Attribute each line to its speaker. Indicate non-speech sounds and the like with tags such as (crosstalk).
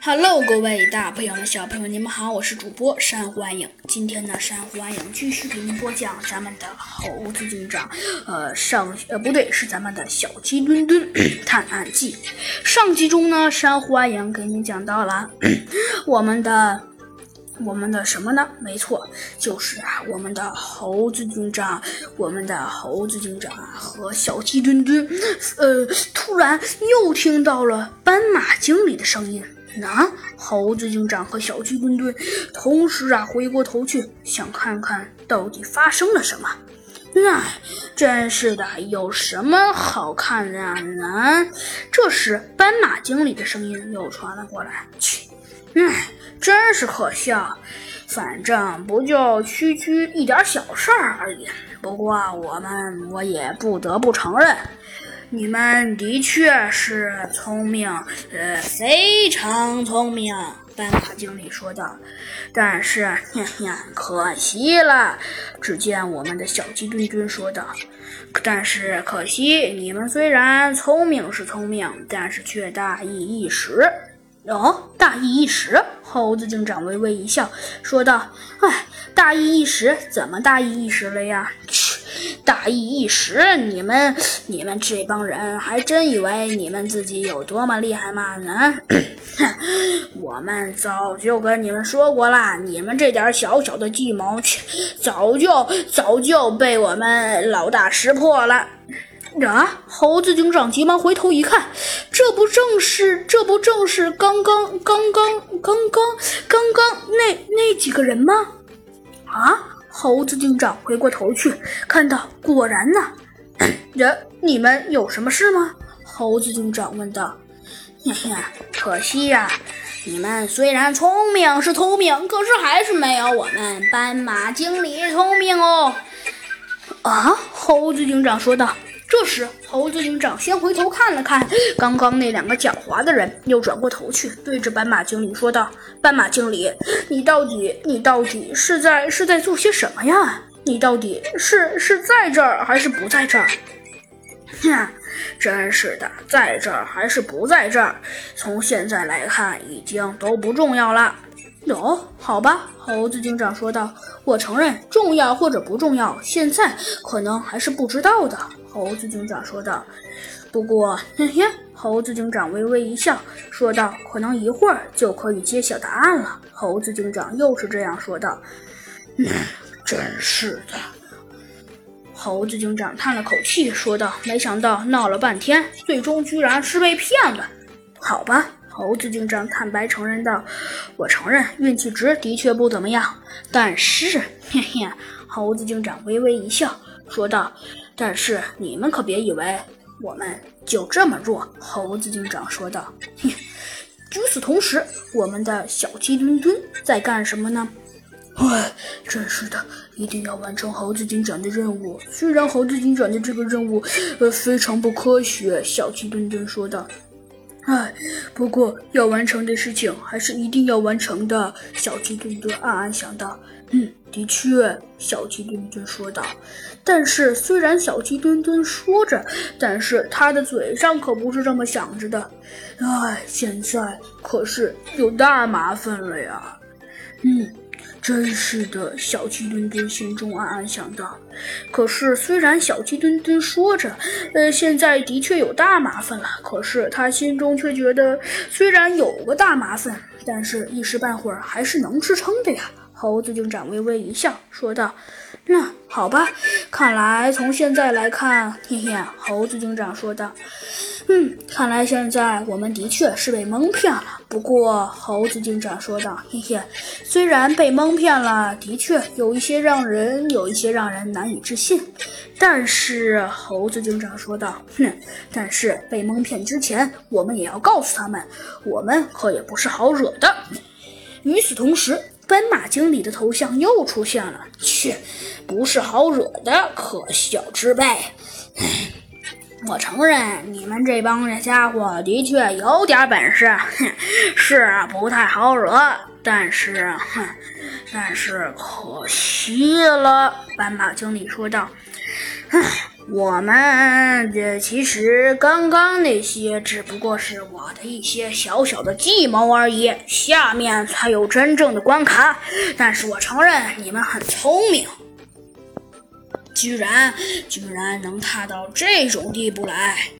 Speaker 1: Hello，各位大朋友们、小朋友们，你们好，我是主播珊瑚暗影。今天呢，珊瑚暗影继续给您播讲咱们的猴子警长，呃，上呃不对，是咱们的小鸡墩墩探案记。上集中呢，珊瑚暗影给您讲到了 (clears throat) 我们的我们的什么呢？没错，就是啊，我们的猴子警长，我们的猴子警长啊和小鸡墩墩，呃，突然又听到了斑马经理的声音。那猴子警长和小鸡墩墩同时啊回过头去，想看看到底发生了什么。哎，真是的，有什么好看的呢？这时，斑马经理的声音又传了过来：“切，哎，真是可笑。反正不就区区一点小事儿而已。不过我们，我也不得不承认。”你们的确是聪明，呃，非常聪明。斑马经理说道。但是，嘿嘿，可惜了。只见我们的小鸡墩墩说道。但是可惜，你们虽然聪明是聪明，但是却大意一时。哦，大意一时。猴子警长微微一笑，说道：“哎，大意一时，怎么大意一时了呀？”切。大意一时，你们你们这帮人还真以为你们自己有多么厉害吗？呢？我们早就跟你们说过啦，你们这点小小的计谋，切早就早就被我们老大识破了。啊！猴子警长急忙回头一看，这不正是这不正是刚刚刚刚刚刚刚刚那那几个人吗？啊！猴子警长回过头去，看到果然呢。(laughs) 人，你们有什么事吗？猴子警长问道。嘿嘿，可惜呀，你们虽然聪明是聪明，可是还是没有我们斑马经理聪明哦。啊，猴子警长说道。这时，猴子警长先回头看了看刚刚那两个狡猾的人，又转过头去对着斑马经理说道：“斑马经理，你到底你到底是在是在做些什么呀？你到底是是在这儿还是不在这儿？”哼，(laughs) 真是的，在这儿还是不在这儿？从现在来看，已经都不重要了。哦，好吧，猴子警长说道：“我承认，重要或者不重要，现在可能还是不知道的。”猴子警长说道：“不过，嘿嘿。”猴子警长微微一笑，说道：“可能一会儿就可以揭晓答案了。”猴子警长又是这样说道：“，真是的。”猴子警长叹了口气，说道：“没想到闹了半天，最终居然是被骗了。好吧。”猴子警长坦白承认道：“我承认运气值的确不怎么样，但是，嘿嘿。”猴子警长微微一笑，说道。但是你们可别以为我们就这么弱，猴子警长说道。哼！与此同时，我们的小鸡墩墩在干什么呢？唉，真是的，一定要完成猴子警长的任务。虽然猴子警长的这个任务，呃，非常不科学，小鸡墩墩说道。唉，不过要完成的事情还是一定要完成的。小鸡墩墩暗暗想到。嗯，的确，小鸡墩墩说道。但是，虽然小鸡墩墩说着，但是他的嘴上可不是这么想着的。唉，现在可是有大麻烦了呀。嗯。真是的，小鸡墩墩心中暗暗想到。可是，虽然小鸡墩墩说着，呃，现在的确有大麻烦了，可是他心中却觉得，虽然有个大麻烦，但是一时半会儿还是能支撑的呀。猴子警长微微一笑，说道：“那好吧，看来从现在来看，嘿嘿。”猴子警长说道：“嗯，看来现在我们的确是被蒙骗了。不过，猴子警长说道：‘嘿嘿，虽然被蒙骗了，的确有一些让人有一些让人难以置信。’但是，猴子警长说道：‘哼，但是被蒙骗之前，我们也要告诉他们，我们可也不是好惹的。’与此同时。”斑马经理的头像又出现了，切，不是好惹的可笑之辈。我承认你们这帮家伙的确有点本事哼是不太好惹但是哼但是可惜了斑马经理说道哼我们这其实刚刚那些只不过是我的一些小小的计谋而已下面才有真正的关卡。但是我承认你们很聪明居然居然能踏到这种地步来。